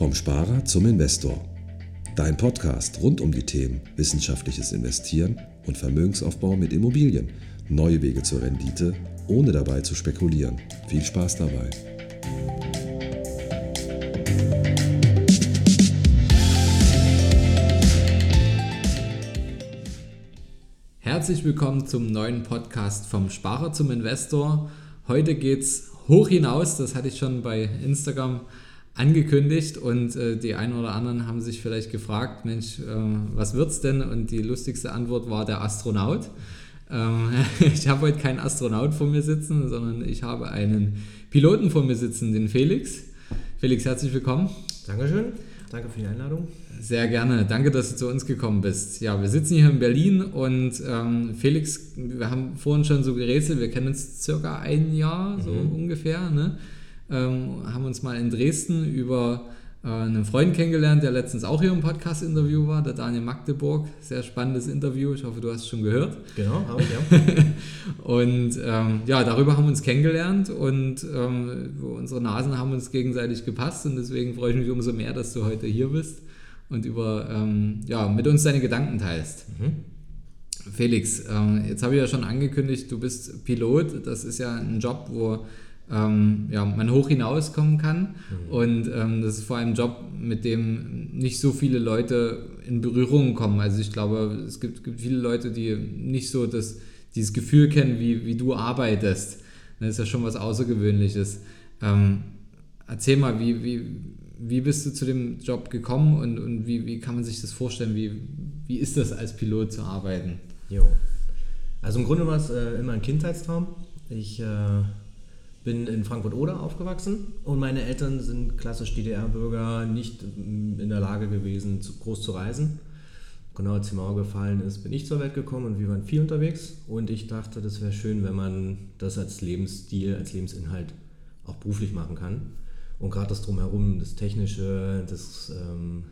Vom Sparer zum Investor. Dein Podcast rund um die Themen wissenschaftliches Investieren und Vermögensaufbau mit Immobilien. Neue Wege zur Rendite, ohne dabei zu spekulieren. Viel Spaß dabei. Herzlich willkommen zum neuen Podcast vom Sparer zum Investor. Heute geht es hoch hinaus, das hatte ich schon bei Instagram angekündigt und äh, die einen oder anderen haben sich vielleicht gefragt, Mensch, äh, was wird's denn? Und die lustigste Antwort war der Astronaut. Ähm, ich habe heute keinen Astronaut vor mir sitzen, sondern ich habe einen Piloten vor mir sitzen, den Felix. Felix, herzlich willkommen. Dankeschön. Danke für die Einladung. Sehr gerne. Danke, dass du zu uns gekommen bist. Ja, wir sitzen hier in Berlin und ähm, Felix, wir haben vorhin schon so gerätselt, wir kennen uns circa ein Jahr, so mhm. ungefähr. Ne? Ähm, haben uns mal in Dresden über äh, einen Freund kennengelernt, der letztens auch hier im Podcast-Interview war, der Daniel Magdeburg. Sehr spannendes Interview, ich hoffe, du hast es schon gehört. Genau, habe ich, ja. und ähm, ja, darüber haben wir uns kennengelernt und ähm, unsere Nasen haben uns gegenseitig gepasst und deswegen freue ich mich umso mehr, dass du heute hier bist und über, ähm, ja, mit uns deine Gedanken teilst. Mhm. Felix, äh, jetzt habe ich ja schon angekündigt, du bist Pilot. Das ist ja ein Job, wo ähm, ja, man hoch hinauskommen kann. Mhm. Und ähm, das ist vor allem ein Job, mit dem nicht so viele Leute in Berührung kommen. Also ich glaube, es gibt, gibt viele Leute, die nicht so das, dieses Gefühl kennen, wie, wie du arbeitest. Das ist ja schon was Außergewöhnliches. Ähm, erzähl mal, wie, wie, wie bist du zu dem Job gekommen und, und wie, wie kann man sich das vorstellen? Wie, wie ist das als Pilot zu arbeiten? Jo. Also im Grunde war es äh, immer ein Kindheitstraum. Ich äh, bin in Frankfurt-Oder aufgewachsen und meine Eltern sind klassisch DDR-Bürger, nicht in der Lage gewesen, zu, groß zu reisen. Genau als die Mauer gefallen ist, bin ich zur Welt gekommen und wir waren viel unterwegs. Und ich dachte, das wäre schön, wenn man das als Lebensstil, als Lebensinhalt auch beruflich machen kann. Und gerade das Drumherum, das Technische, das ähm,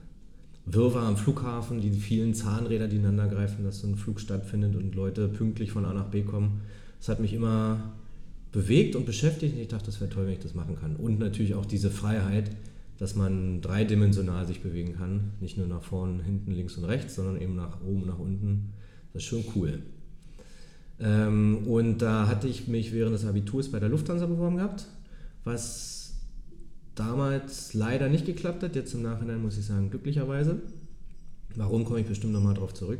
Wirrwarr am Flughafen, die vielen Zahnräder, die ineinander greifen, dass so ein Flug stattfindet und Leute pünktlich von A nach B kommen, das hat mich immer bewegt und beschäftigt und ich dachte, das wäre toll, wenn ich das machen kann. Und natürlich auch diese Freiheit, dass man dreidimensional sich bewegen kann. Nicht nur nach vorne, hinten, links und rechts, sondern eben nach oben, nach unten. Das ist schon cool. Ähm, und da hatte ich mich während des Abiturs bei der Lufthansa beworben gehabt, was damals leider nicht geklappt hat. Jetzt im Nachhinein muss ich sagen, glücklicherweise. Warum komme ich bestimmt nochmal drauf zurück.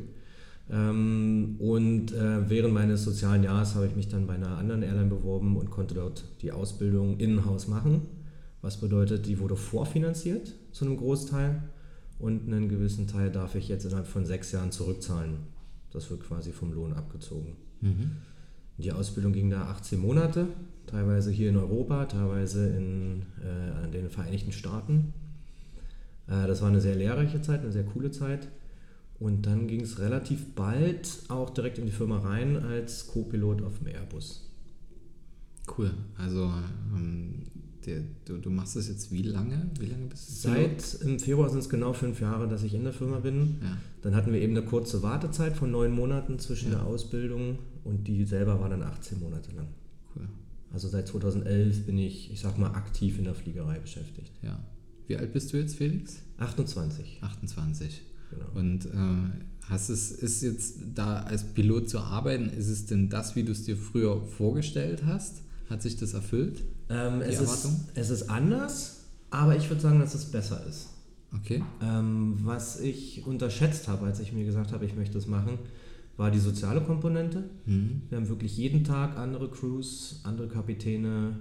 Ähm, und äh, während meines sozialen Jahres habe ich mich dann bei einer anderen Airline beworben und konnte dort die Ausbildung in-house machen. Was bedeutet, die wurde vorfinanziert zu einem Großteil und einen gewissen Teil darf ich jetzt innerhalb von sechs Jahren zurückzahlen. Das wird quasi vom Lohn abgezogen. Mhm. Die Ausbildung ging da 18 Monate, teilweise hier in Europa, teilweise in äh, den Vereinigten Staaten. Äh, das war eine sehr lehrreiche Zeit, eine sehr coole Zeit. Und dann ging es relativ bald auch direkt in die Firma rein als Co-Pilot auf dem Airbus. Cool. Also ähm, der, du, du, machst das jetzt wie lange? Wie lange bist du Seit im Februar sind es genau fünf Jahre, dass ich in der Firma bin. Ja. Dann hatten wir eben eine kurze Wartezeit von neun Monaten zwischen ja. der Ausbildung und die selber war dann 18 Monate lang. Cool. Also seit 2011 bin ich, ich sag mal, aktiv in der Fliegerei beschäftigt. Ja. Wie alt bist du jetzt, Felix? 28. 28. Genau. Und äh, hast es, ist jetzt da als Pilot zu arbeiten, ist es denn das, wie du es dir früher vorgestellt hast? Hat sich das erfüllt? Ähm, es, ist, es ist anders, aber ich würde sagen, dass es besser ist. Okay. Ähm, was ich unterschätzt habe, als ich mir gesagt habe, ich möchte es machen, war die soziale Komponente. Mhm. Wir haben wirklich jeden Tag andere Crews, andere Kapitäne,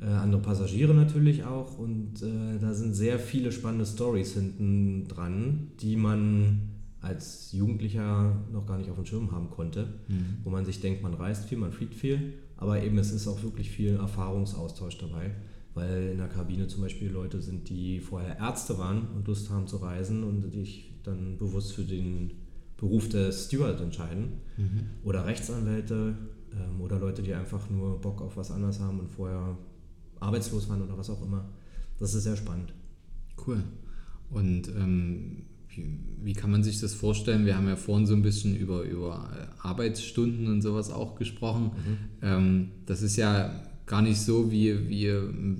äh, andere Passagiere natürlich auch. Und äh, da sind sehr viele spannende Stories hinten dran, die man als Jugendlicher noch gar nicht auf dem Schirm haben konnte, mhm. wo man sich denkt, man reist viel, man fliegt viel, aber eben es ist auch wirklich viel Erfahrungsaustausch dabei, weil in der Kabine zum Beispiel Leute sind, die vorher Ärzte waren und Lust haben zu reisen und sich dann bewusst für den Beruf des Steward entscheiden mhm. oder Rechtsanwälte ähm, oder Leute, die einfach nur Bock auf was anderes haben und vorher arbeitslos waren oder was auch immer. Das ist sehr spannend. Cool. Und ähm, wie, wie, kann man sich das vorstellen? Wir haben ja vorhin so ein bisschen über, über äh, Arbeitsstunden und sowas auch gesprochen. Mhm. Ähm, das ist ja gar nicht so, wie, wie,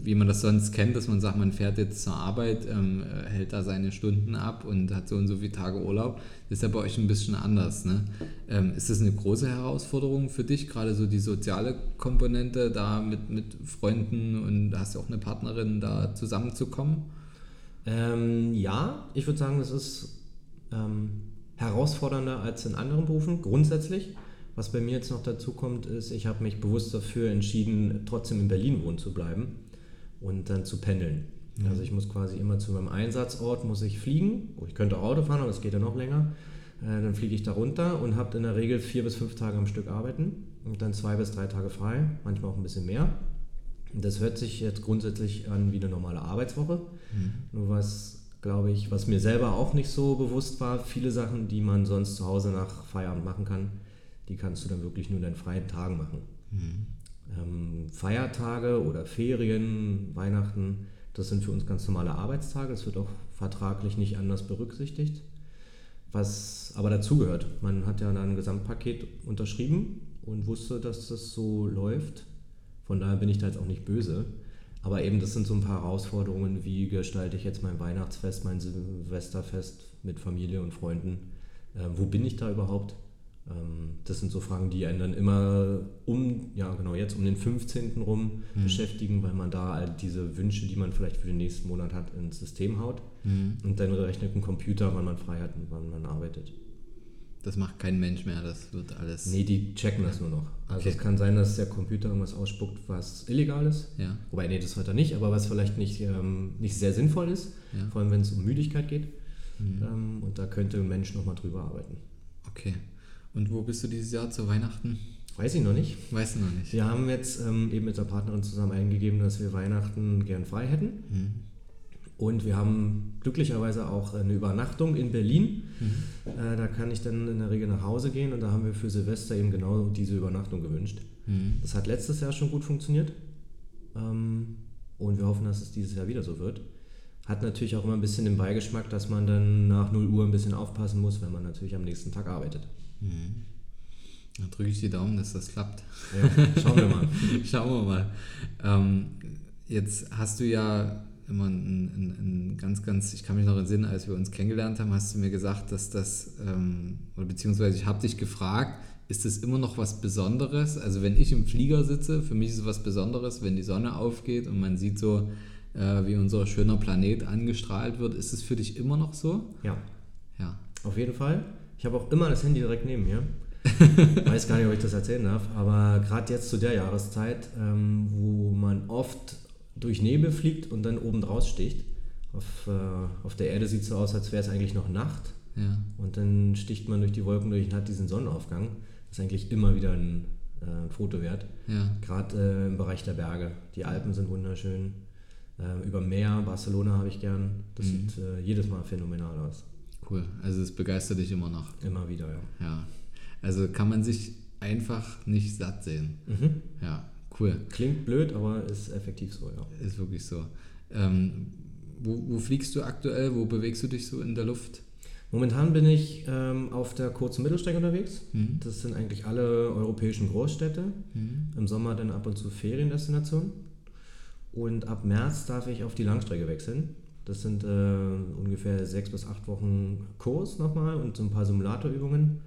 wie man das sonst kennt, dass man sagt, man fährt jetzt zur Arbeit, ähm, hält da seine Stunden ab und hat so und so viele Tage Urlaub. Das ist ja bei euch ein bisschen anders. Ne? Ähm, ist das eine große Herausforderung für dich, gerade so die soziale Komponente, da mit, mit Freunden und hast ja auch eine Partnerin, da zusammenzukommen? Ähm, ja, ich würde sagen, das ist ähm, herausfordernder als in anderen Berufen, grundsätzlich. Was bei mir jetzt noch dazu kommt, ist, ich habe mich bewusst dafür entschieden, trotzdem in Berlin wohnen zu bleiben und dann zu pendeln. Mhm. Also ich muss quasi immer zu meinem Einsatzort, muss ich fliegen. Oh, ich könnte auch Auto fahren, aber es geht ja noch länger. Äh, dann fliege ich da runter und habe in der Regel vier bis fünf Tage am Stück arbeiten und dann zwei bis drei Tage frei, manchmal auch ein bisschen mehr. Das hört sich jetzt grundsätzlich an wie eine normale Arbeitswoche. Mhm. Nur was, glaube ich, was mir selber auch nicht so bewusst war, viele Sachen, die man sonst zu Hause nach Feierabend machen kann, die kannst du dann wirklich nur in deinen freien Tagen machen. Mhm. Ähm, Feiertage oder Ferien, Weihnachten, das sind für uns ganz normale Arbeitstage. Das wird auch vertraglich nicht anders berücksichtigt. Was aber dazugehört. Man hat ja dann ein Gesamtpaket unterschrieben und wusste, dass das so läuft. Von daher bin ich da jetzt auch nicht böse. Aber eben, das sind so ein paar Herausforderungen, wie gestalte ich jetzt mein Weihnachtsfest, mein Silvesterfest mit Familie und Freunden. Äh, wo bin ich da überhaupt? Ähm, das sind so Fragen, die einen dann immer um, ja genau jetzt um den 15. rum mhm. beschäftigen, weil man da all diese Wünsche, die man vielleicht für den nächsten Monat hat, ins System haut mhm. und dann rechnet ein Computer, wann man frei hat und wann man arbeitet. Das macht kein Mensch mehr, das wird alles. Nee, die checken das nur noch. Also okay. es kann sein, dass der Computer irgendwas ausspuckt, was illegal ist. Ja. Wobei, nee, das wird er nicht, aber was vielleicht nicht, ähm, nicht sehr sinnvoll ist, ja. vor allem wenn es um Müdigkeit geht. Mhm. Ähm, und da könnte ein Mensch nochmal drüber arbeiten. Okay. Und wo bist du dieses Jahr zu Weihnachten? Weiß ich noch nicht. Weiß ich noch nicht. Wir haben jetzt ähm, eben mit der Partnerin zusammen eingegeben, dass wir Weihnachten gern frei hätten. Mhm. Und wir haben glücklicherweise auch eine Übernachtung in Berlin. Mhm. Äh, da kann ich dann in der Regel nach Hause gehen und da haben wir für Silvester eben genau diese Übernachtung gewünscht. Mhm. Das hat letztes Jahr schon gut funktioniert. Ähm, und wir hoffen, dass es dieses Jahr wieder so wird. Hat natürlich auch immer ein bisschen den Beigeschmack, dass man dann nach 0 Uhr ein bisschen aufpassen muss, wenn man natürlich am nächsten Tag arbeitet. Mhm. Dann drücke ich die Daumen, dass das klappt. Ja, schauen wir mal. schauen wir mal. Ähm, jetzt hast du ja immer ein, ein, ein, ganz, ganz, ich kann mich noch entsinnen, als wir uns kennengelernt haben, hast du mir gesagt, dass das, ähm, oder beziehungsweise ich habe dich gefragt, ist das immer noch was Besonderes? Also wenn ich im Flieger sitze, für mich ist es was Besonderes, wenn die Sonne aufgeht und man sieht so, äh, wie unser schöner Planet angestrahlt wird. Ist es für dich immer noch so? Ja. Ja. Auf jeden Fall. Ich habe auch immer das Handy direkt neben mir. weiß gar nicht, ob ich das erzählen darf, aber gerade jetzt zu der Jahreszeit, ähm, wo man oft durch Nebel fliegt und dann oben draus sticht. Auf, äh, auf der Erde sieht es so aus, als wäre es eigentlich noch Nacht. Ja. Und dann sticht man durch die Wolken durch und hat diesen Sonnenaufgang. Das ist eigentlich immer wieder ein äh, Foto wert. Ja. Gerade äh, im Bereich der Berge. Die Alpen sind wunderschön. Ähm, über Meer, Barcelona habe ich gern. Das mhm. sieht äh, jedes Mal phänomenal aus. Cool. Also es begeistert dich immer noch. Immer wieder, ja. Ja. Also kann man sich einfach nicht satt sehen. Mhm. Ja, cool. Klingt blöd, aber ist effektiv so, ja. Ist wirklich so. Ähm, wo, wo, fliegst du aktuell? Wo bewegst du dich so in der Luft? Momentan bin ich ähm, auf der kurzen Mittelstrecke unterwegs. Mhm. Das sind eigentlich alle europäischen Großstädte. Mhm. Im Sommer dann ab und zu Feriendestinationen. Und ab März darf ich auf die Langstrecke wechseln. Das sind äh, ungefähr sechs bis acht Wochen Kurs nochmal und so ein paar Simulatorübungen.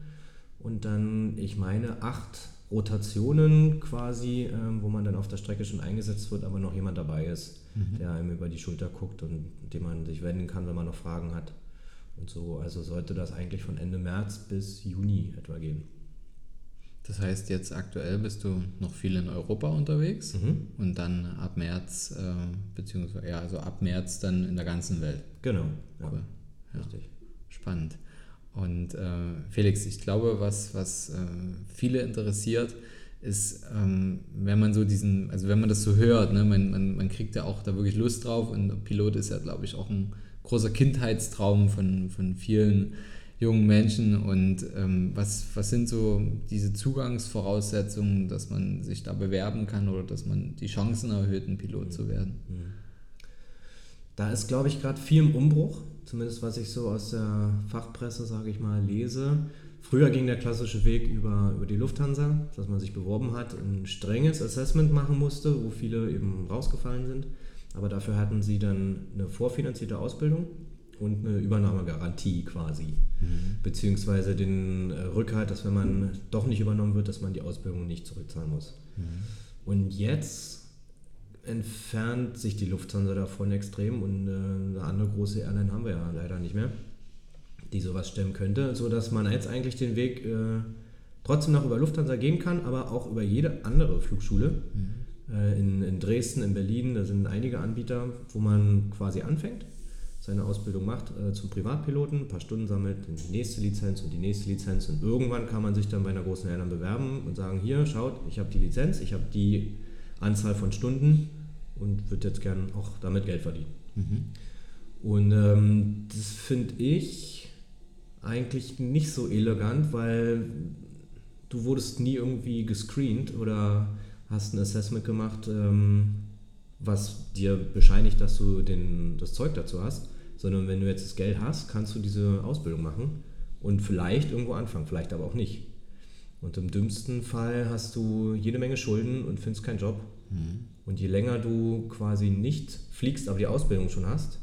Und dann, ich meine, acht Rotationen quasi, äh, wo man dann auf der Strecke schon eingesetzt wird, aber noch jemand dabei ist, mhm. der einem über die Schulter guckt und dem man sich wenden kann, wenn man noch Fragen hat. Und so, also sollte das eigentlich von Ende März bis Juni etwa gehen. Das heißt, jetzt aktuell bist du noch viel in Europa unterwegs mhm. und dann ab März, äh, beziehungsweise ja, also ab März dann in der ganzen Welt. Genau. Cool. Ja. Richtig. Spannend. Und äh, Felix, ich glaube, was, was äh, viele interessiert, ist, ähm, wenn man so diesen, also wenn man das so hört, ne, man, man, man kriegt ja auch da wirklich Lust drauf und Pilot ist ja, glaube ich, auch ein großer Kindheitstraum von, von vielen jungen Menschen und ähm, was, was sind so diese Zugangsvoraussetzungen, dass man sich da bewerben kann oder dass man die Chancen erhöht, ein Pilot zu werden? Da ist, glaube ich, gerade viel im Umbruch, zumindest was ich so aus der Fachpresse, sage ich mal, lese. Früher ging der klassische Weg über, über die Lufthansa, dass man sich beworben hat, ein strenges Assessment machen musste, wo viele eben rausgefallen sind. Aber dafür hatten sie dann eine vorfinanzierte Ausbildung und eine Übernahmegarantie quasi. Mhm. Beziehungsweise den äh, Rückhalt, dass wenn man doch nicht übernommen wird, dass man die Ausbildung nicht zurückzahlen muss. Mhm. Und jetzt entfernt sich die Lufthansa davon extrem und äh, eine andere große Airline haben wir ja leider nicht mehr die sowas stemmen könnte, sodass man jetzt eigentlich den Weg äh, trotzdem noch über Lufthansa gehen kann, aber auch über jede andere Flugschule. Mhm. Äh, in, in, Dresden, in Berlin, da sind einige Anbieter, wo man quasi anfängt, seine Ausbildung macht äh, zum Privatpiloten, ein paar Stunden sammelt, die nächste Lizenz und die nächste Lizenz und irgendwann kann man sich dann bei einer großen Airline bewerben und sagen, hier, schaut, ich habe die Lizenz, ich habe die Anzahl von Stunden und würde jetzt gern auch damit Geld verdienen. Mhm. Und ähm, das finde ich eigentlich nicht so elegant, weil du wurdest nie irgendwie gescreent oder hast ein Assessment gemacht, ähm, was dir bescheinigt, dass du den, das Zeug dazu hast, sondern wenn du jetzt das Geld hast, kannst du diese Ausbildung machen und vielleicht irgendwo anfangen, vielleicht aber auch nicht. Und im dümmsten Fall hast du jede Menge Schulden und findest keinen Job. Mhm. Und je länger du quasi nicht fliegst, aber die Ausbildung schon hast,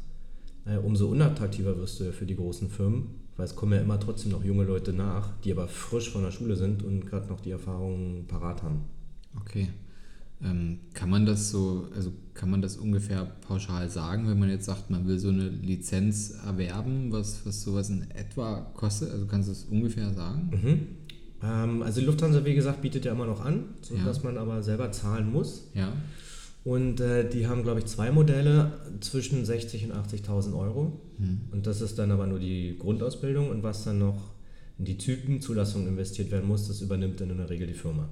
äh, umso unattraktiver wirst du für die großen Firmen, weil es kommen ja immer trotzdem noch junge Leute nach, die aber frisch von der Schule sind und gerade noch die Erfahrungen parat haben. Okay. Ähm, kann man das so, also kann man das ungefähr pauschal sagen, wenn man jetzt sagt, man will so eine Lizenz erwerben, was, was sowas in etwa kostet? Also kannst du es ungefähr sagen? Mhm. Ähm, also die Lufthansa, wie gesagt, bietet ja immer noch an, sodass ja. man aber selber zahlen muss. Ja. Und äh, die haben, glaube ich, zwei Modelle zwischen 60.000 und 80.000 Euro. Hm. Und das ist dann aber nur die Grundausbildung und was dann noch in die Typenzulassung investiert werden muss, das übernimmt dann in der Regel die Firma.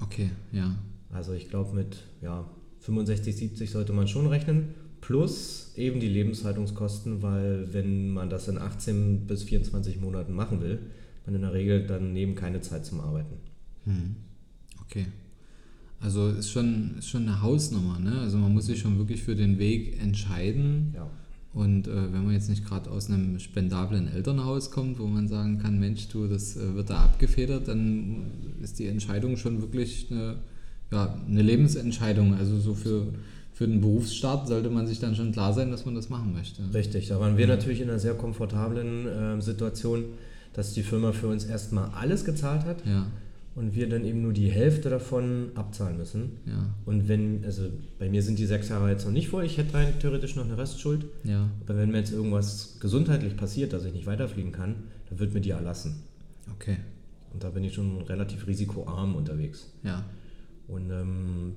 Okay, ja. Also ich glaube mit ja, 65, 70 sollte man schon rechnen. Plus eben die Lebenshaltungskosten, weil wenn man das in 18 bis 24 Monaten machen will, man in der Regel dann neben keine Zeit zum Arbeiten. Hm. Okay. Also ist schon, ist schon eine Hausnummer, ne? Also man muss sich schon wirklich für den Weg entscheiden. Ja. Und äh, wenn man jetzt nicht gerade aus einem spendablen Elternhaus kommt, wo man sagen kann, Mensch, du, das äh, wird da abgefedert, dann ist die Entscheidung schon wirklich eine, ja, eine Lebensentscheidung. Also so für, für den Berufsstart sollte man sich dann schon klar sein, dass man das machen möchte. Richtig, da waren wir natürlich in einer sehr komfortablen äh, Situation, dass die Firma für uns erstmal alles gezahlt hat. Ja und wir dann eben nur die Hälfte davon abzahlen müssen. Ja. Und wenn, also bei mir sind die sechs Jahre jetzt noch nicht vor, ich hätte rein theoretisch noch eine Restschuld. Ja. Aber wenn mir jetzt irgendwas gesundheitlich passiert, dass ich nicht weiterfliegen kann, dann wird mir die erlassen. Okay. Und da bin ich schon relativ risikoarm unterwegs. Ja. Und ähm,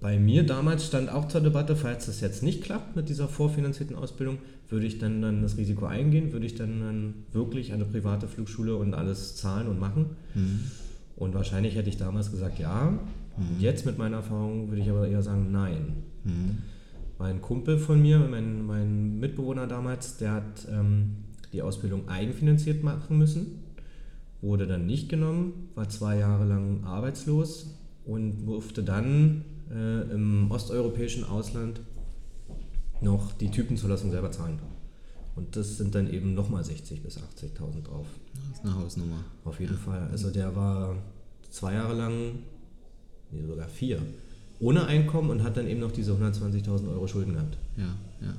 bei mir damals stand auch zur Debatte, falls das jetzt nicht klappt mit dieser vorfinanzierten Ausbildung, würde ich dann, dann das Risiko eingehen, würde ich dann, dann wirklich eine private Flugschule und alles zahlen und machen. Mhm. Und wahrscheinlich hätte ich damals gesagt, ja. Mhm. Jetzt mit meiner Erfahrung würde ich aber eher sagen, nein. Mhm. Mein Kumpel von mir, mein, mein Mitbewohner damals, der hat ähm, die Ausbildung eigenfinanziert machen müssen, wurde dann nicht genommen, war zwei Jahre lang arbeitslos und durfte dann äh, im osteuropäischen Ausland noch die Typenzulassung selber zahlen. Und das sind dann eben nochmal 60.000 bis 80.000 drauf. Das ist eine Hausnummer. Auf jeden. Fall. Also der war zwei Jahre lang, nee, sogar vier, ohne Einkommen und hat dann eben noch diese 120.000 Euro Schulden gehabt. Ja, ja.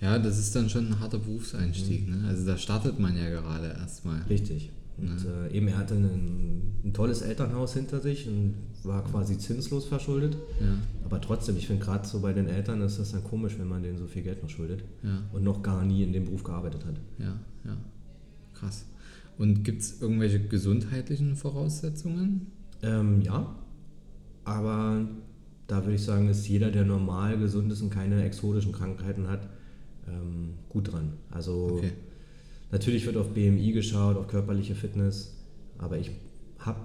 Ja, das ist dann schon ein harter Berufseinstieg. Mhm. Ne? Also da startet man ja gerade erstmal. Richtig. Und ja. äh, eben er hatte ein, ein, tolles Elternhaus hinter sich und war quasi zinslos verschuldet. Ja. Aber trotzdem, ich finde gerade so bei den Eltern ist das dann komisch, wenn man denen so viel Geld noch schuldet ja. und noch gar nie in dem Beruf gearbeitet hat. Ja, ja. Krass. Und gibt es irgendwelche gesundheitlichen Voraussetzungen? Ähm, ja. Aber da würde ich sagen, ist jeder, der normal gesund ist und keine exotischen Krankheiten hat, ähm, gut dran. Also okay. Natürlich wird auf BMI geschaut, auf körperliche Fitness, aber ich habe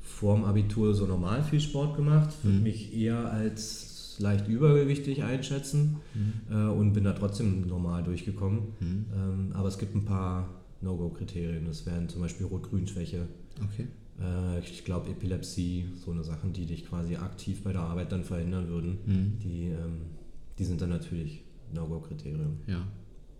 vorm Abitur so normal viel Sport gemacht, würde mhm. mich eher als leicht übergewichtig einschätzen mhm. äh, und bin da trotzdem normal durchgekommen. Mhm. Ähm, aber es gibt ein paar No-Go-Kriterien. Das wären zum Beispiel Rot-Grün-Schwäche. Okay. Äh, ich glaube Epilepsie, so eine Sachen, die dich quasi aktiv bei der Arbeit dann verhindern würden. Mhm. Die, ähm, die sind dann natürlich No-Go-Kriterium. Ja.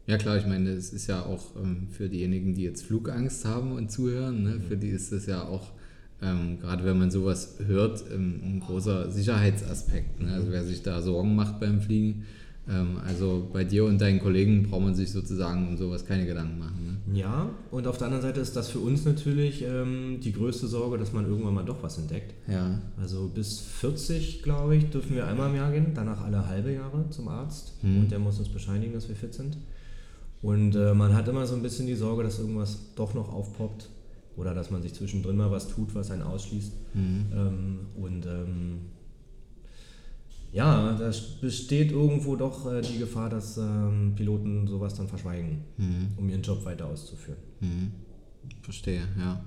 Ja klar, ich meine, es ist ja auch ähm, für diejenigen, die jetzt Flugangst haben und zuhören, ne, für die ist das ja auch, ähm, gerade wenn man sowas hört, ähm, ein großer Sicherheitsaspekt. Ne? Also wer sich da Sorgen macht beim Fliegen, ähm, also bei dir und deinen Kollegen braucht man sich sozusagen um sowas keine Gedanken machen. Ne? Ja, und auf der anderen Seite ist das für uns natürlich ähm, die größte Sorge, dass man irgendwann mal doch was entdeckt. Ja. Also bis 40, glaube ich, dürfen wir einmal im Jahr gehen, danach alle halbe Jahre zum Arzt Hm. und der muss uns bescheinigen, dass wir fit sind. Und äh, man hat immer so ein bisschen die Sorge, dass irgendwas doch noch aufpoppt oder dass man sich zwischendrin mal was tut, was einen ausschließt. Mhm. Ähm, und ähm, ja, da besteht irgendwo doch äh, die Gefahr, dass ähm, Piloten sowas dann verschweigen, Mhm. um ihren Job weiter auszuführen. Mhm. Verstehe, ja.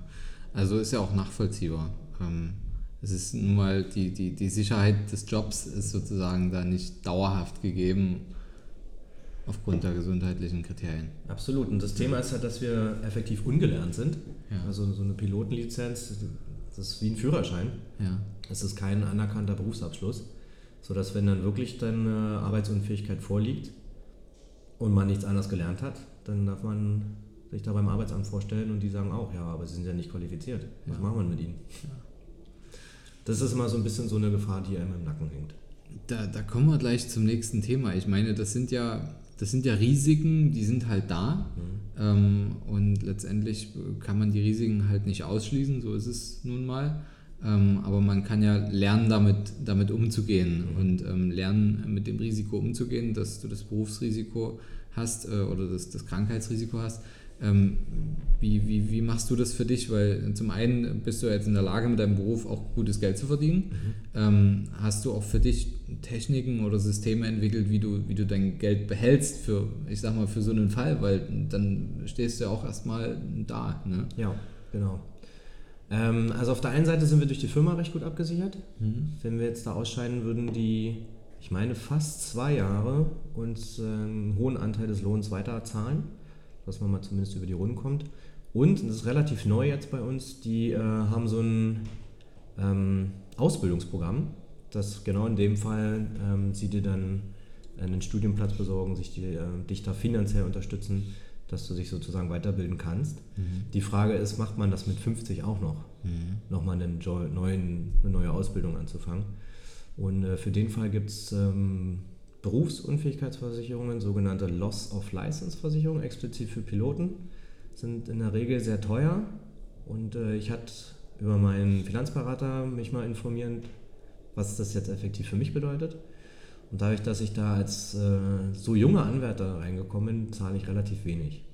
Also ist ja auch nachvollziehbar. Ähm, es ist nun mal, die, die, die Sicherheit des Jobs ist sozusagen da nicht dauerhaft gegeben aufgrund der gesundheitlichen Kriterien. Absolut. Und das Thema ist halt, dass wir effektiv ungelernt sind. Ja. Also so eine Pilotenlizenz, das ist wie ein Führerschein. Ja. Es ist kein anerkannter Berufsabschluss, sodass wenn dann wirklich dann äh, Arbeitsunfähigkeit vorliegt und man nichts anderes gelernt hat, dann darf man sich da beim Arbeitsamt vorstellen und die sagen auch, ja, aber sie sind ja nicht qualifiziert. Was Ja. machen wir mit ihnen? Das ist immer so ein bisschen so eine Gefahr, die einem im Nacken hängt. Da, da kommen wir gleich zum nächsten Thema. Ich meine, das sind ja, das sind ja Risiken, die sind halt da. Ähm, und letztendlich kann man die Risiken halt nicht ausschließen, so ist es nun mal. Ähm, aber man kann ja lernen, damit, damit umzugehen und ähm, lernen, mit dem Risiko umzugehen, dass du das Berufsrisiko hast äh, oder das, das Krankheitsrisiko hast. Ähm, wie, wie, wie machst du das für dich? Weil zum einen bist du jetzt in der Lage, mit deinem Beruf auch gutes Geld zu verdienen. Ähm, hast du auch für dich Techniken oder Systeme entwickelt, wie du, wie du dein Geld behältst für, ich sag mal, für so einen Fall? Weil dann stehst du ja auch erstmal da. Ne? Ja, genau. Ähm, also auf der einen Seite sind wir durch die Firma recht gut abgesichert. Wenn wir jetzt da ausscheiden, würden die, ich meine, fast zwei Jahre uns äh, einen hohen Anteil des Lohns weiter zahlen, dass man mal zumindest über die Runden kommt. Und, und das ist relativ neu jetzt bei uns, die äh, haben so ein ähm, Ausbildungsprogramm, das genau in dem Fall ähm, sie dir dann einen Studienplatz besorgen, sich die, äh, dich da finanziell unterstützen, dass du dich sozusagen weiterbilden kannst. Die Frage ist, macht man das mit 50 auch noch? Nochmal einen neuen, eine neue Ausbildung anzufangen. Und äh, für den Fall gibt es ähm, Berufsunfähigkeitsversicherungen, sogenannte Loss of License Versicherungen, explizit für Piloten, sind in der Regel sehr teuer. Und äh, ich hatte über meinen Finanzberater mich mal informiert, was das jetzt effektiv für mich bedeutet. Und dadurch, dass ich da als äh, so junger Anwärter reingekommen bin, zahle ich relativ wenig.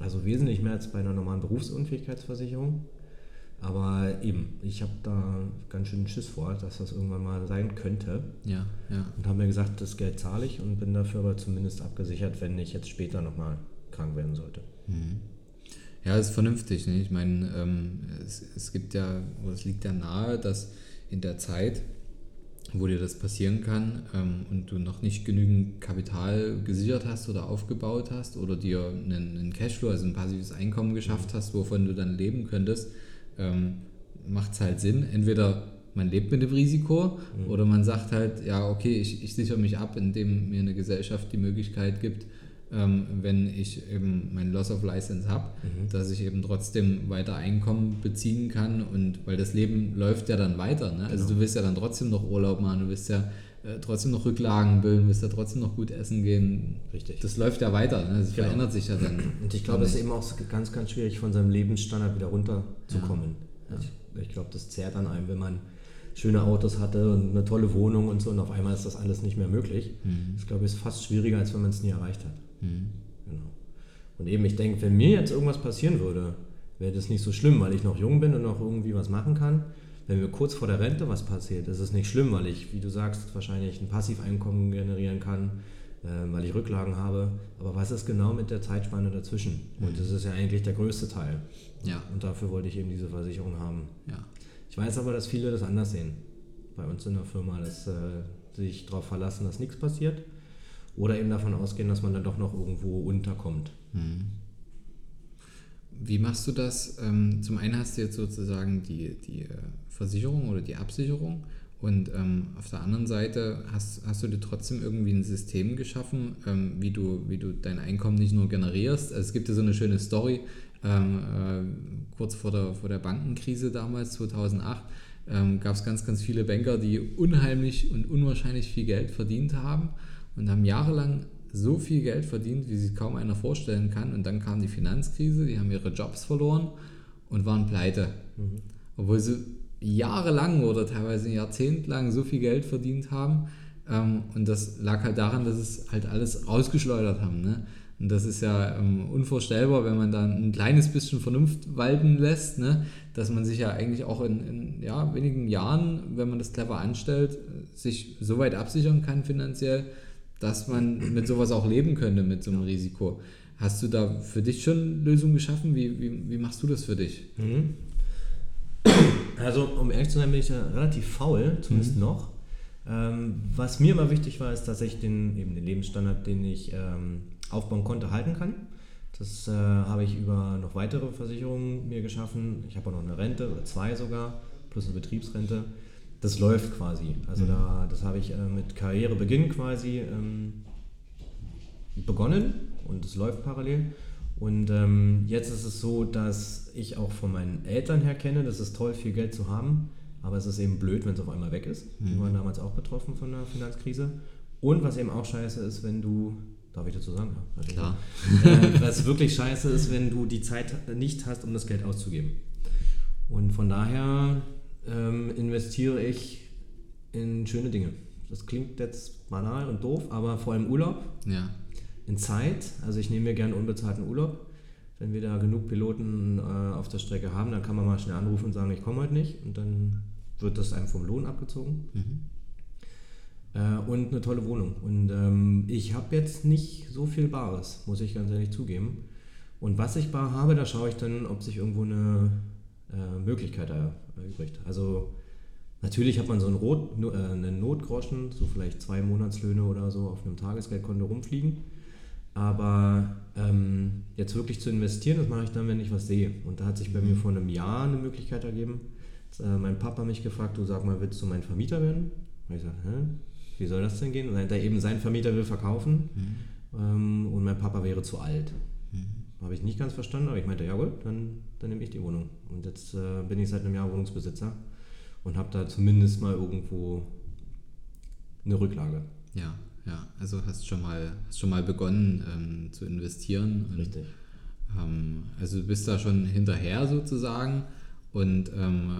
Also wesentlich mehr als bei einer normalen Berufsunfähigkeitsversicherung. Aber eben, ich habe da ganz schön Schiss vor, dass das irgendwann mal sein könnte. Ja, ja. Und habe mir gesagt, das Geld zahle ich und bin dafür aber zumindest abgesichert, wenn ich jetzt später nochmal krank werden sollte. Ja, ist vernünftig. Ne? Ich meine, ähm, es, es gibt ja, oder es liegt ja nahe, dass in der Zeit, wo dir das passieren kann ähm, und du noch nicht genügend Kapital gesichert hast oder aufgebaut hast oder dir einen, einen Cashflow, also ein passives Einkommen geschafft hast, wovon du dann leben könntest, ähm, macht es halt Sinn. Entweder man lebt mit dem Risiko oder man sagt halt, ja, okay, ich, ich sichere mich ab, indem mir eine Gesellschaft die Möglichkeit gibt, ähm, wenn ich eben mein Loss of License habe, dass ich eben trotzdem weiter Einkommen beziehen kann und weil das Leben läuft ja dann weiter. Ne? Also du willst ja dann trotzdem noch Urlaub machen, du willst ja äh, trotzdem noch Rücklagen bilden, willst ja trotzdem noch gut essen gehen. Richtig. Das läuft ja weiter, ne? das Genau. verändert sich ja dann. Und ich glaube, es ist eben auch ganz, ganz schwierig, von seinem Lebensstandard wieder runterzukommen. Ich, ich glaube, das zehrt an einem, wenn man schöne Autos hatte und eine tolle Wohnung und so und auf einmal ist das alles nicht mehr möglich. Das glaube ich ist fast schwieriger, als wenn man es nie erreicht hat. Genau. Und eben, ich denke, wenn mir jetzt irgendwas passieren würde, wäre das nicht so schlimm, weil ich noch jung bin und noch irgendwie was machen kann. Wenn mir kurz vor der Rente was passiert, ist es nicht schlimm, weil ich, wie du sagst, wahrscheinlich ein Passiveinkommen generieren kann, äh, weil ich Rücklagen habe. Aber was ist genau mit der Zeitspanne dazwischen? Und das ist ja eigentlich der größte Teil. Ja. Und dafür wollte ich eben diese Versicherung haben. Ja. Ich weiß aber, dass viele das anders sehen. Bei uns in der Firma, dass äh, sich darauf verlassen, dass nichts passiert. Oder eben davon ausgehen, dass man dann doch noch irgendwo unterkommt. Wie machst du das? Ähm, zum einen hast du jetzt sozusagen die, die äh, Versicherung oder die Absicherung Und ähm, auf der anderen Seite hast, hast du dir trotzdem irgendwie ein System geschaffen, ähm, wie, du, wie du dein Einkommen nicht nur generierst. Also es gibt ja so eine schöne Story, ähm, äh, kurz vor der, vor der Bankenkrise damals, 2008, ähm, gab es ganz, ganz viele Banker, die unheimlich und unwahrscheinlich viel Geld verdient haben und haben jahrelang so viel Geld verdient, wie sich kaum einer vorstellen kann. Und dann kam die Finanzkrise, die haben ihre Jobs verloren und waren pleite. Mhm. Obwohl sie jahrelang oder teilweise jahrzehntelang so viel Geld verdient haben. Ähm, und das lag halt daran, dass es halt alles rausgeschleudert haben. Ne? Und das ist ja ähm, unvorstellbar, wenn man da ein kleines bisschen Vernunft walten lässt, ne? dass man sich ja eigentlich auch in, in ja, wenigen Jahren, wenn man das clever anstellt, sich so weit absichern kann finanziell, dass man mit sowas auch leben könnte, mit so einem Risiko. Hast du da für dich schon Lösungen geschaffen? Wie, wie, wie machst du das für dich? Mhm. Also, um ehrlich zu sein, bin ich ja relativ faul, zumindest mhm. noch. Ähm, was mir immer wichtig war, ist, dass ich den, eben den Lebensstandard, den ich ähm, aufbauen konnte, halten kann. Das äh, habe ich über noch weitere Versicherungen mir geschaffen. Ich habe auch noch eine Rente oder zwei sogar, plus eine Betriebsrente. Das läuft quasi. Also mhm. da, das habe ich äh, mit Karrierebeginn quasi ähm, begonnen und es läuft parallel. Und ähm, jetzt ist es so, dass ich auch von meinen Eltern her kenne, das ist toll, viel Geld zu haben, aber es ist eben blöd, wenn es auf einmal weg ist. Mhm. Die waren damals auch betroffen von der Finanzkrise. Und was eben auch scheiße ist, wenn du, darf ich dazu sagen? Ja, Klar. Äh, was wirklich scheiße ist, wenn du die Zeit nicht hast, um das Geld auszugeben. Und von daher ähm, investiere ich in schöne Dinge. Das klingt jetzt banal und doof, aber vor allem Urlaub. Ja in Zeit. Also ich nehme mir gerne unbezahlten Urlaub. Wenn wir da genug Piloten äh, auf der Strecke haben, dann kann man mal schnell anrufen und sagen, ich komme heute nicht. Und dann wird das einem vom Lohn abgezogen. Mhm. Äh, und eine tolle Wohnung. Und ähm, ich habe jetzt nicht so viel Bares, muss ich ganz ehrlich zugeben. Und was ich bar habe, da schaue ich dann, ob sich irgendwo eine äh, Möglichkeit erübrigt. Also Natürlich hat man so einen, Rot, äh, einen Notgroschen, so vielleicht zwei Monatslöhne oder so auf einem Tagesgeldkonto rumfliegen. Aber ähm, jetzt wirklich zu investieren, das mache ich dann, wenn ich was sehe. Und da hat sich bei mir vor einem Jahr eine Möglichkeit ergeben. Hat, äh, mein Papa mich gefragt, du sag mal, willst du mein Vermieter werden? Und ich sage, hä? Wie soll das denn gehen? Und er eben seinen Vermieter will verkaufen mhm. ähm, und mein Papa wäre zu alt. Mhm. Habe ich nicht ganz verstanden, aber ich meinte, ja gut, dann, dann nehme ich die Wohnung. Und jetzt äh, bin ich seit einem Jahr Wohnungsbesitzer und habe da zumindest mal irgendwo eine Rücklage. Ja, ja, also hast schon mal, hast schon mal begonnen ähm, zu investieren. Und, Richtig. Ähm, also du bist da schon hinterher sozusagen und ähm,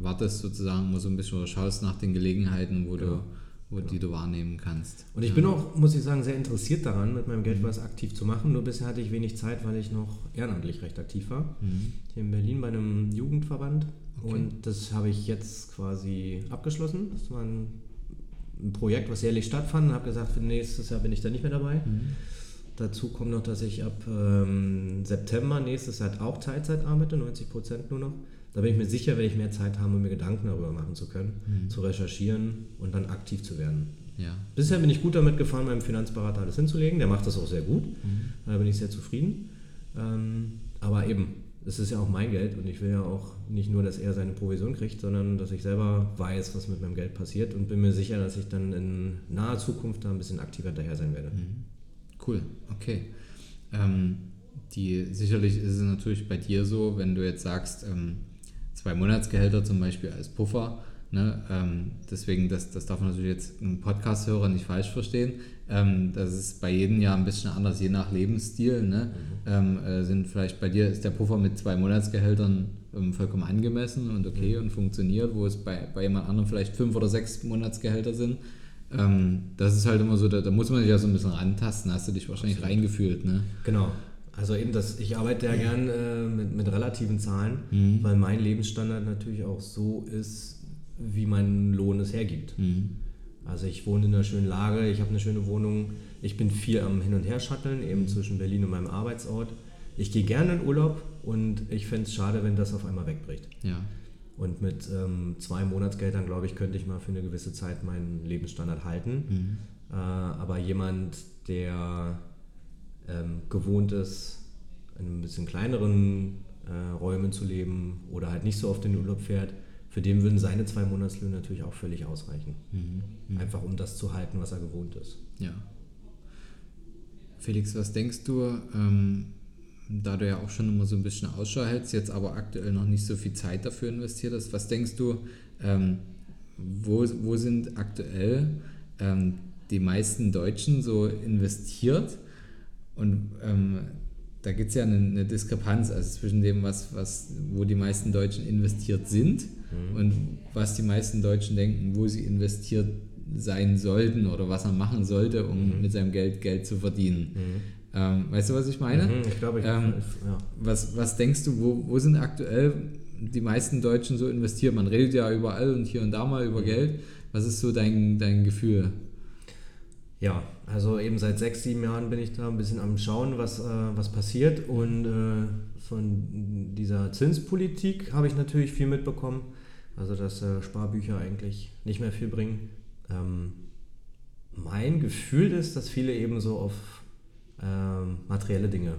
wartest sozusagen mal so ein bisschen oder schaust nach den Gelegenheiten, wo genau. du wo, genau. die du wahrnehmen kannst. Und ich bin auch, muss ich sagen, sehr interessiert daran, mit meinem Geld was aktiv zu machen. Nur bisher hatte ich wenig Zeit, weil ich noch ehrenamtlich recht aktiv war. Mhm. Hier in Berlin bei einem Jugendverband. Okay. Und das habe ich jetzt quasi abgeschlossen. Das war ein Projekt, was jährlich stattfand und habe gesagt, für nächstes Jahr bin ich da nicht mehr dabei. Mhm. Dazu kommt noch, dass ich ab ähm, September nächstes Jahr auch Teilzeit arbeite, 90 Prozent nur noch. Da bin ich mir sicher, wenn ich mehr Zeit habe, um mir Gedanken darüber machen zu können, mhm. zu recherchieren und dann aktiv zu werden. Ja. Bisher bin ich gut damit gefahren, meinem Finanzberater alles hinzulegen. Der macht das auch sehr gut. Mhm. Da bin ich sehr zufrieden. Ähm, aber eben, es ist ja auch mein Geld und ich will ja auch nicht nur, dass er seine Provision kriegt, sondern dass ich selber weiß, was mit meinem Geld passiert und bin mir sicher, dass ich dann in naher Zukunft da ein bisschen aktiver daher sein werde. Mhm. Cool, okay. Ähm, die, sicherlich ist es natürlich bei dir so, wenn du jetzt sagst, ähm, zwei Monatsgehälter zum Beispiel als Puffer, Ne, ähm, deswegen, das, das darf man natürlich jetzt ein Podcast-Hörer nicht falsch verstehen. Ähm, das ist bei jedem Jahr ein bisschen anders, je nach Lebensstil. Ne? Mhm. Ähm, äh, sind vielleicht bei dir ist der Puffer mit zwei Monatsgehältern ähm, vollkommen angemessen und okay mhm. und funktioniert, wo es bei, bei jemand anderem vielleicht fünf oder sechs Monatsgehälter sind. Ähm, das ist halt immer so, da, da, muss man sich ja so ein bisschen rantasten. Hast du dich wahrscheinlich Absolut. reingefühlt, ne? Genau. Also eben das, ich arbeite ja gern äh, mit, mit relativen Zahlen, mhm. weil mein Lebensstandard natürlich auch so ist, wie mein Lohn es hergibt. Mhm. Also ich wohne in einer schönen Lage, ich habe eine schöne Wohnung, ich bin viel am Hin- und Her-Shutteln, eben zwischen Berlin und meinem Arbeitsort. Ich gehe gerne in Urlaub und ich fände es schade, wenn das auf einmal wegbricht. Ja. Und mit ähm, zwei Monatsgeldern, glaube ich, könnte ich mal für eine gewisse Zeit meinen Lebensstandard halten. Mhm. Äh, aber jemand, der ähm, gewohnt ist, in ein bisschen kleineren äh, Räumen zu leben oder halt nicht so oft in den Urlaub fährt, für den würden seine zwei Monatslöhne natürlich auch völlig ausreichen. Mhm. Einfach um das zu halten, was er gewohnt ist. Ja. Felix, was denkst du, ähm, da du ja auch schon immer so ein bisschen Ausschau hältst, jetzt aber aktuell noch nicht so viel Zeit dafür investiert hast, was denkst du, ähm, wo, wo sind aktuell ähm, die meisten Deutschen so investiert? Und ähm, da gibt es ja eine, eine, Diskrepanz also zwischen dem, was, was, wo die meisten Deutschen investiert sind mhm. und was die meisten Deutschen denken, wo sie investiert sein sollten oder was er machen sollte, um mhm. mit seinem Geld Geld zu verdienen. Mhm. Ähm, weißt du, was ich meine? Mhm, ich glaube, ich, ähm, ja. was, was denkst du, wo, wo sind aktuell die meisten Deutschen so investiert? Man redet ja überall und hier und da mal über mhm. Geld. Was ist so dein, dein Gefühl? Ja, also eben seit sechs, sieben Jahren bin ich da ein bisschen am Schauen, was, äh, was passiert. Und äh, von dieser Zinspolitik habe ich natürlich viel mitbekommen. Also, dass äh, Sparbücher eigentlich nicht mehr viel bringen. Ähm, mein Gefühl ist, dass viele eben so auf ähm, materielle Dinge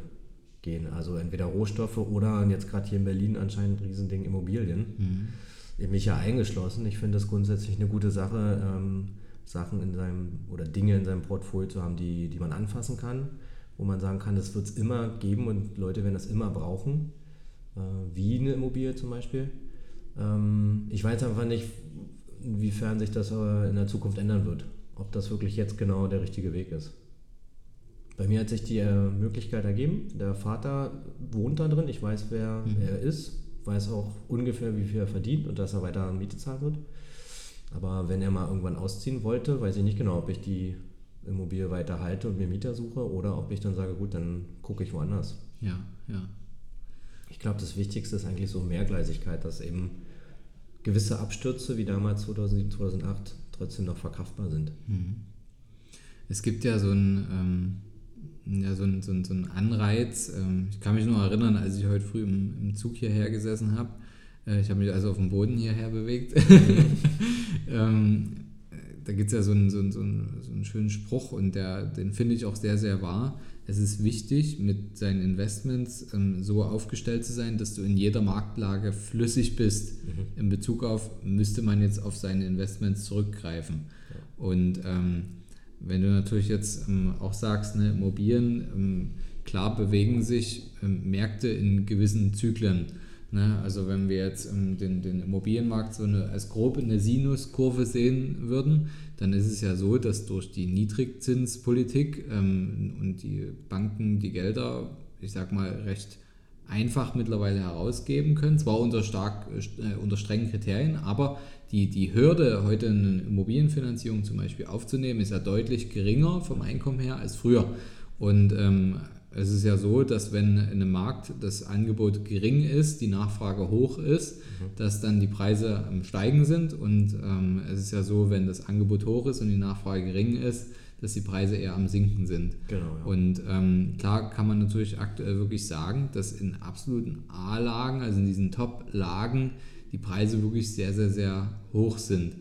gehen. Also entweder Rohstoffe oder jetzt gerade hier in Berlin anscheinend ein Riesending Immobilien. Mhm. Mich ja eingeschlossen. Ich finde das grundsätzlich eine gute Sache, ähm, Sachen in seinem oder Dinge in seinem Portfolio zu haben, die, die man anfassen kann, wo man sagen kann, das wird es immer geben und Leute werden das immer brauchen. Äh, wie eine Immobilie zum Beispiel. Ähm, ich weiß einfach nicht, inwiefern sich das in der Zukunft ändern wird. Ob das wirklich jetzt genau der richtige Weg ist. Bei mir hat sich die äh, Möglichkeit ergeben. Der Vater wohnt da drin. Ich weiß, wer mhm. er ist. Weiß auch ungefähr, wie viel er verdient und dass er weiter Miete zahlen wird. Aber wenn er mal irgendwann ausziehen wollte, weiß ich nicht genau, ob ich die Immobilie weiter halte und mir Mieter suche oder ob ich dann sage, gut, dann gucke ich woanders. Ja, ja. Ich glaube, das Wichtigste ist eigentlich so Mehrgleisigkeit, dass eben gewisse Abstürze wie damals 2007, 2008 trotzdem noch verkraftbar sind. Mhm. Es gibt ja so ein, ähm, ja, so ein, so ein, so ein Anreiz. Ähm, ich kann mich nur erinnern, als ich heute früh im, im Zug hierher gesessen habe. Äh, ich habe mich also auf dem Boden hierher bewegt. ähm, da gibt es ja so einen, so, einen, so, einen, schönen Spruch und der, den finde ich auch sehr, sehr wahr. Es ist wichtig, mit seinen Investments ähm, so aufgestellt zu sein, dass du in jeder Marktlage flüssig bist. Mhm. In Bezug auf, müsste man jetzt auf seine Investments zurückgreifen. Ja. Und ähm, wenn du natürlich jetzt ähm, auch sagst, ne, Immobilien, ähm, klar bewegen sich ähm, Märkte in gewissen Zyklen. Ne? Also wenn wir jetzt ähm, den, den Immobilienmarkt so eine, als grob eine Sinuskurve sehen würden, dann ist es ja so, dass durch die Niedrigzinspolitik ähm, und die Banken die Gelder, ich sag mal, recht einfach mittlerweile herausgeben können, zwar unter, stark, äh, unter strengen Kriterien, aber die, die Hürde, heute eine Immobilienfinanzierung zum Beispiel aufzunehmen, ist ja deutlich geringer vom Einkommen her als früher. Und ähm, es ist ja so, dass wenn in einem Markt das Angebot gering ist, die Nachfrage hoch ist, mhm. dass dann die Preise am Steigen sind. Und ähm, es ist ja so, wenn das Angebot hoch ist und die Nachfrage gering ist, dass die Preise eher am Sinken sind. Genau, ja. Und ähm, klar kann man natürlich aktuell wirklich sagen, dass in absoluten A-Lagen, also in diesen Top-Lagen, die Preise wirklich sehr, sehr, sehr hoch sind.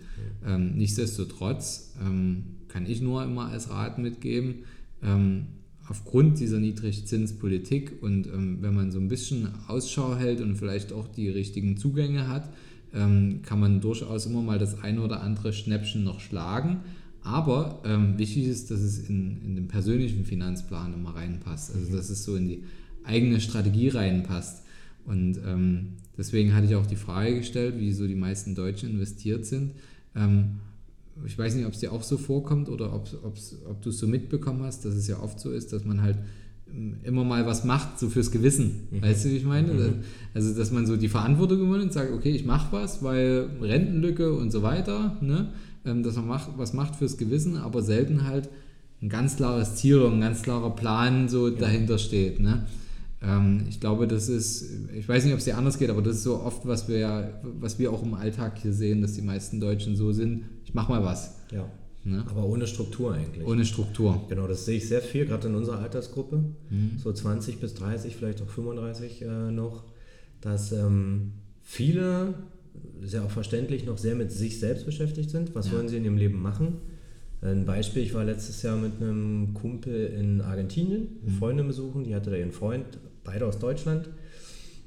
Ähm, nichtsdestotrotz ähm, kann ich nur immer als Rat mitgeben, ähm, aufgrund dieser Niedrigzinspolitik und ähm, wenn man so ein bisschen Ausschau hält und vielleicht auch die richtigen Zugänge hat, ähm, kann man durchaus immer mal das eine oder andere Schnäppchen noch schlagen. Aber ähm, wichtig ist, dass es in, in den persönlichen Finanzplan immer reinpasst. Also dass es so in die eigene Strategie reinpasst. Und ähm, deswegen hatte ich auch die Frage gestellt, wie so die meisten Deutschen investiert sind. Ähm, ich weiß nicht, ob es dir auch so vorkommt oder ob, ob du es so mitbekommen hast, dass es ja oft so ist, dass man halt ähm, immer mal was macht, so fürs Gewissen. Mhm. Weißt du, wie ich meine? Mhm. Also, dass man so die Verantwortung übernimmt und sagt, okay, ich mache was, weil Rentenlücke und so weiter, ne? Ähm, dass man macht, was macht fürs Gewissen, aber selten halt ein ganz klares Ziel oder ein ganz klarer Plan so ja. dahinter steht. Ne? Ähm, ich glaube, das ist, ich weiß nicht, ob es dir anders geht, aber das ist so oft, was wir ja, was wir auch im Alltag hier sehen, dass die meisten Deutschen so sind, ich mach mal was. Ja. Ne? Aber ohne Struktur eigentlich. Ohne Struktur. Genau, das sehe ich sehr viel, gerade in unserer Altersgruppe, mhm. so 20 bis 30, vielleicht auch 35 äh, noch, dass ähm, viele, sehr auch verständlich, noch sehr mit sich selbst beschäftigt sind. Was ja. wollen sie in ihrem Leben machen? Ein Beispiel, ich war letztes Jahr mit einem Kumpel in Argentinien, eine mhm. Freundin besuchen, die hatte da ihren Freund, beide aus Deutschland.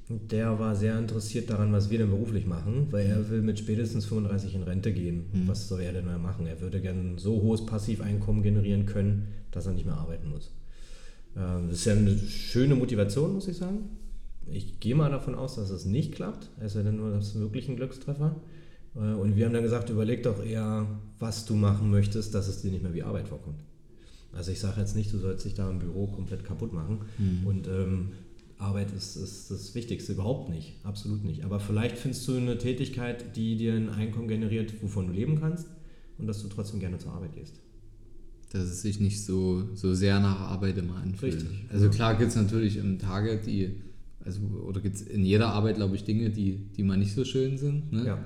der war sehr interessiert daran, was wir denn beruflich machen, weil er will mit spätestens 35 in Rente gehen. Mhm. Was soll er denn mal machen? Er würde gerne so hohes Passiveinkommen generieren können, dass er nicht mehr arbeiten muss. Ähm, das ist ja eine schöne Motivation, muss ich sagen. Ich gehe mal davon aus, dass es nicht klappt. Es ist ja nur das wirklich ein Glückstreffer. Äh, Und wir haben dann gesagt, überleg doch eher, was du machen möchtest, dass es dir nicht mehr wie Arbeit vorkommt. Also ich sage jetzt nicht, du sollst dich da im Büro komplett kaputt machen. Und ähm, Arbeit ist, ist das Wichtigste, überhaupt nicht, absolut nicht. Aber vielleicht findest du eine Tätigkeit, die dir ein Einkommen generiert, wovon du leben kannst und dass du trotzdem gerne zur Arbeit gehst. dass es sich nicht so, so sehr nach Arbeit immer anfühlt. Richtig, Also ja. klar gibt es natürlich im Tage die, also oder gibt es in jeder Arbeit, glaube ich, Dinge, die, die mal nicht so schön sind. Ne? Ja,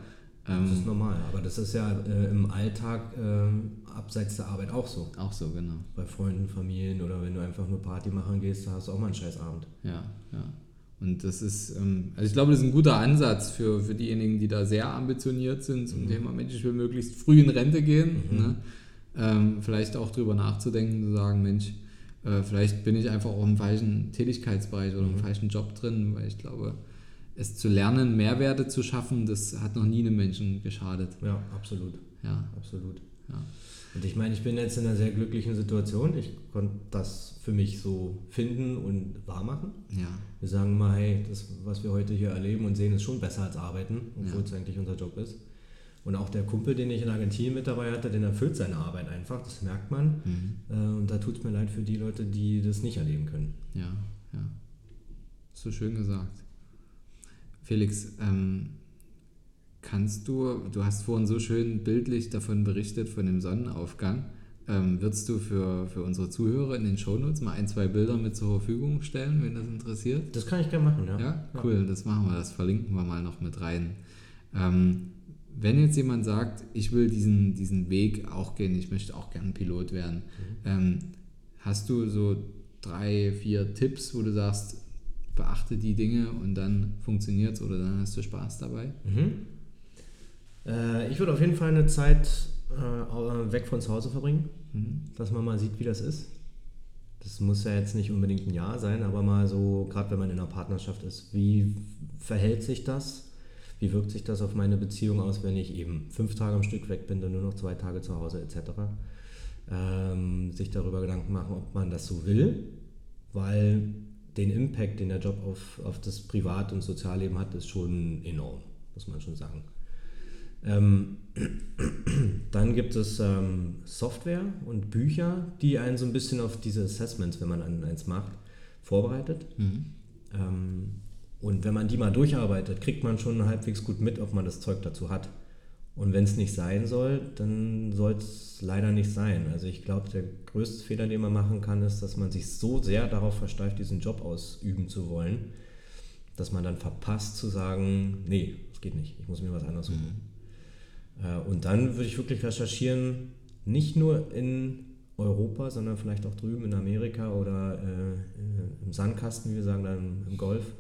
das ist normal. Aber das ist ja äh, im Alltag äh, abseits der Arbeit auch so. auch so, genau. Bei Freunden, Familien oder wenn du einfach nur Party machen gehst, da hast du auch mal einen scheiß Abend. Ja, ja. Und das ist, ähm, also ich glaube, das ist ein guter Ansatz für, für diejenigen, die da sehr ambitioniert sind zum Thema Mensch, ich will möglichst früh in Rente gehen. Ne? Ähm, vielleicht auch drüber nachzudenken, zu sagen, Mensch, äh, vielleicht bin ich einfach auch im falschen Tätigkeitsbereich oder im falschen Job drin, weil ich glaube, es zu lernen, Mehrwerte zu schaffen, das hat noch nie einem Menschen geschadet. Ja, absolut. Ja, Absolut. ja. Und ich meine, ich bin jetzt in einer sehr glücklichen Situation. Ich konnte das für mich so finden und wahr machen. Ja, Wir sagen mal, hey, das, was wir heute hier erleben und sehen, ist schon besser als arbeiten, obwohl Ja. es eigentlich unser Job ist. Und auch der Kumpel, den ich in Argentinien mit dabei hatte, den erfüllt seine Arbeit einfach, das merkt man. mhm. Äh, Und da tut es mir leid für die Leute, die das nicht erleben können. ja, ja. So schön gesagt. Felix, ähm, kannst du, du hast vorhin so schön bildlich davon berichtet, von dem Sonnenaufgang. Ähm, würdest du für, für unsere Zuhörer in den Shownotes mal ein, zwei Bilder mit zur Verfügung stellen, wenn das interessiert? Das kann ich gerne machen, ja. Ja, cool, das machen wir, das verlinken wir mal noch mit rein. Ähm, wenn jetzt jemand sagt, ich will diesen, diesen Weg auch gehen, ich möchte auch gerne Pilot werden, ähm, hast du so drei, vier Tipps, wo du sagst, beachte die Dinge und dann funktioniert es oder dann hast du Spaß dabei? Mhm. Äh, ich würde auf jeden Fall eine Zeit äh, weg von zu Hause verbringen, Mhm. dass man mal sieht, wie das ist. Das muss ja jetzt nicht unbedingt ein Jahr sein, aber mal so, gerade wenn man in einer Partnerschaft ist, wie verhält sich das? Wie wirkt sich das auf meine Beziehung aus, wenn ich eben fünf Tage am Stück weg bin, dann nur noch zwei Tage zu Hause etc. Ähm, sich darüber Gedanken machen, ob man das so will, weil den Impact, den der Job auf, auf das Privat- und Sozialleben hat, ist schon enorm, muss man schon sagen. Ähm, dann gibt es ähm, Software und Bücher, die einen so ein bisschen auf diese Assessments, wenn man an eins macht, vorbereitet. Mhm. Ähm, und wenn man die mal durcharbeitet, kriegt man schon halbwegs gut mit, ob man das Zeug dazu hat. Und wenn es nicht sein soll, dann soll es leider nicht sein. Also ich glaube, der größte Fehler, den man machen kann, ist, dass man sich so sehr darauf versteift, diesen Job ausüben zu wollen, dass man dann verpasst zu sagen, nee, das geht nicht, ich muss mir was anderes suchen. Äh, Und dann würde ich wirklich recherchieren, nicht nur in Europa, sondern vielleicht auch drüben in Amerika oder äh, äh, im Sandkasten, wie wir sagen, dann im Golf,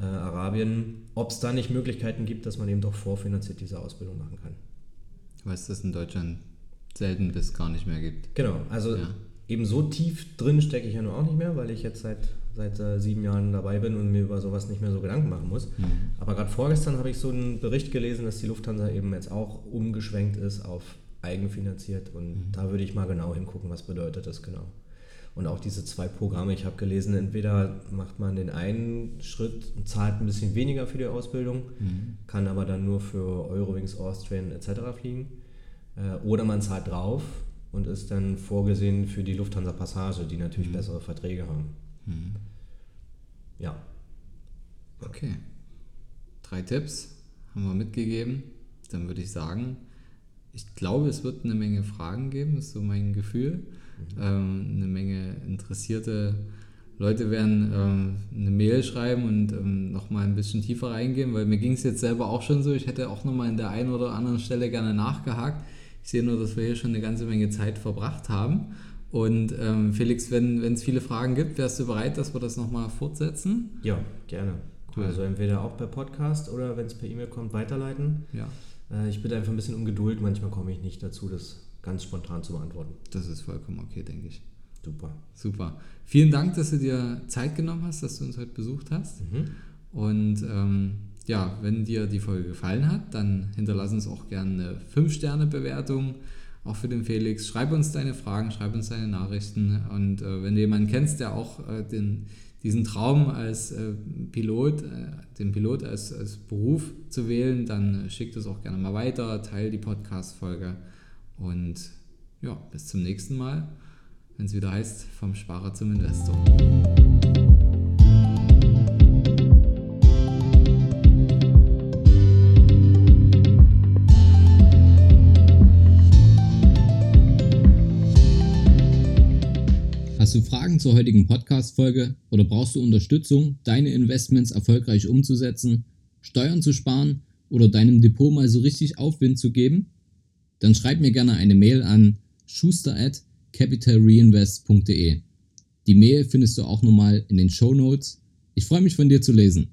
äh, Arabien, ob es da nicht Möglichkeiten gibt, dass man eben doch vorfinanziert diese Ausbildung machen kann. Dass es in Deutschland selten bis gar nicht mehr gibt. Genau, also Ja. eben so tief drin stecke ich ja nur auch nicht mehr, weil ich jetzt seit, seit äh, sieben Jahren dabei bin und mir über sowas nicht mehr so Gedanken machen muss. Aber gerade vorgestern habe ich so einen Bericht gelesen, dass die Lufthansa eben jetzt auch umgeschwenkt ist auf eigenfinanziert und da würde ich mal genau hingucken, was bedeutet das genau. Und auch diese zwei Programme, ich habe gelesen, entweder macht man den einen Schritt und zahlt ein bisschen weniger für die Ausbildung, kann aber dann nur für Eurowings, Austrian etc. fliegen. Äh, Oder man zahlt drauf und ist dann vorgesehen für die Lufthansa Passage, die natürlich bessere Verträge haben. Ja. Okay. Drei Tipps haben wir mitgegeben. Dann würde ich sagen, ich glaube, es wird eine Menge Fragen geben, ist so mein Gefühl. Ähm, eine Menge interessierte Leute werden ähm, eine Mail schreiben und ähm, nochmal ein bisschen tiefer reingehen, weil mir ging es jetzt selber auch schon so. Ich hätte auch nochmal an der einen oder anderen Stelle gerne nachgehakt. Ich sehe nur, dass wir hier schon eine ganze Menge Zeit verbracht haben. Und ähm, Felix, wenn es viele Fragen gibt, wärst du bereit, dass wir das nochmal fortsetzen? Ja, gerne. Cool. Also entweder auch per Podcast oder wenn es per E-Mail kommt, weiterleiten. Ja. Äh, Ich bitte einfach ein bisschen um Geduld. Manchmal komme ich nicht dazu, das ganz spontan zu beantworten. Das ist vollkommen okay, denke ich. Super. Super. Vielen Dank, dass du dir Zeit genommen hast, dass du uns heute besucht hast. Mhm. Und ähm, ja, wenn dir die Folge gefallen hat, dann hinterlass uns auch gerne eine 5-Sterne-Bewertung, auch für den Felix. Schreib uns deine Fragen, schreib uns deine Nachrichten. Und äh, wenn du jemanden kennst, der auch äh, den, diesen Traum als äh, Pilot, äh, den Pilot als, als Beruf zu wählen, dann schick das auch gerne mal weiter, teil die Podcast-Folge. Und ja, bis zum nächsten Mal, wenn es wieder heißt, vom Sparer zum Investor. Hast du Fragen zur heutigen Podcast-Folge oder brauchst du Unterstützung, deine Investments erfolgreich umzusetzen, Steuern zu sparen oder deinem Depot mal so richtig Aufwind zu geben? Dann schreib mir gerne eine Mail an schuster at capitalreinvest.de. Die Mail findest du auch nochmal in den Show Notes. Ich freue mich von dir zu lesen.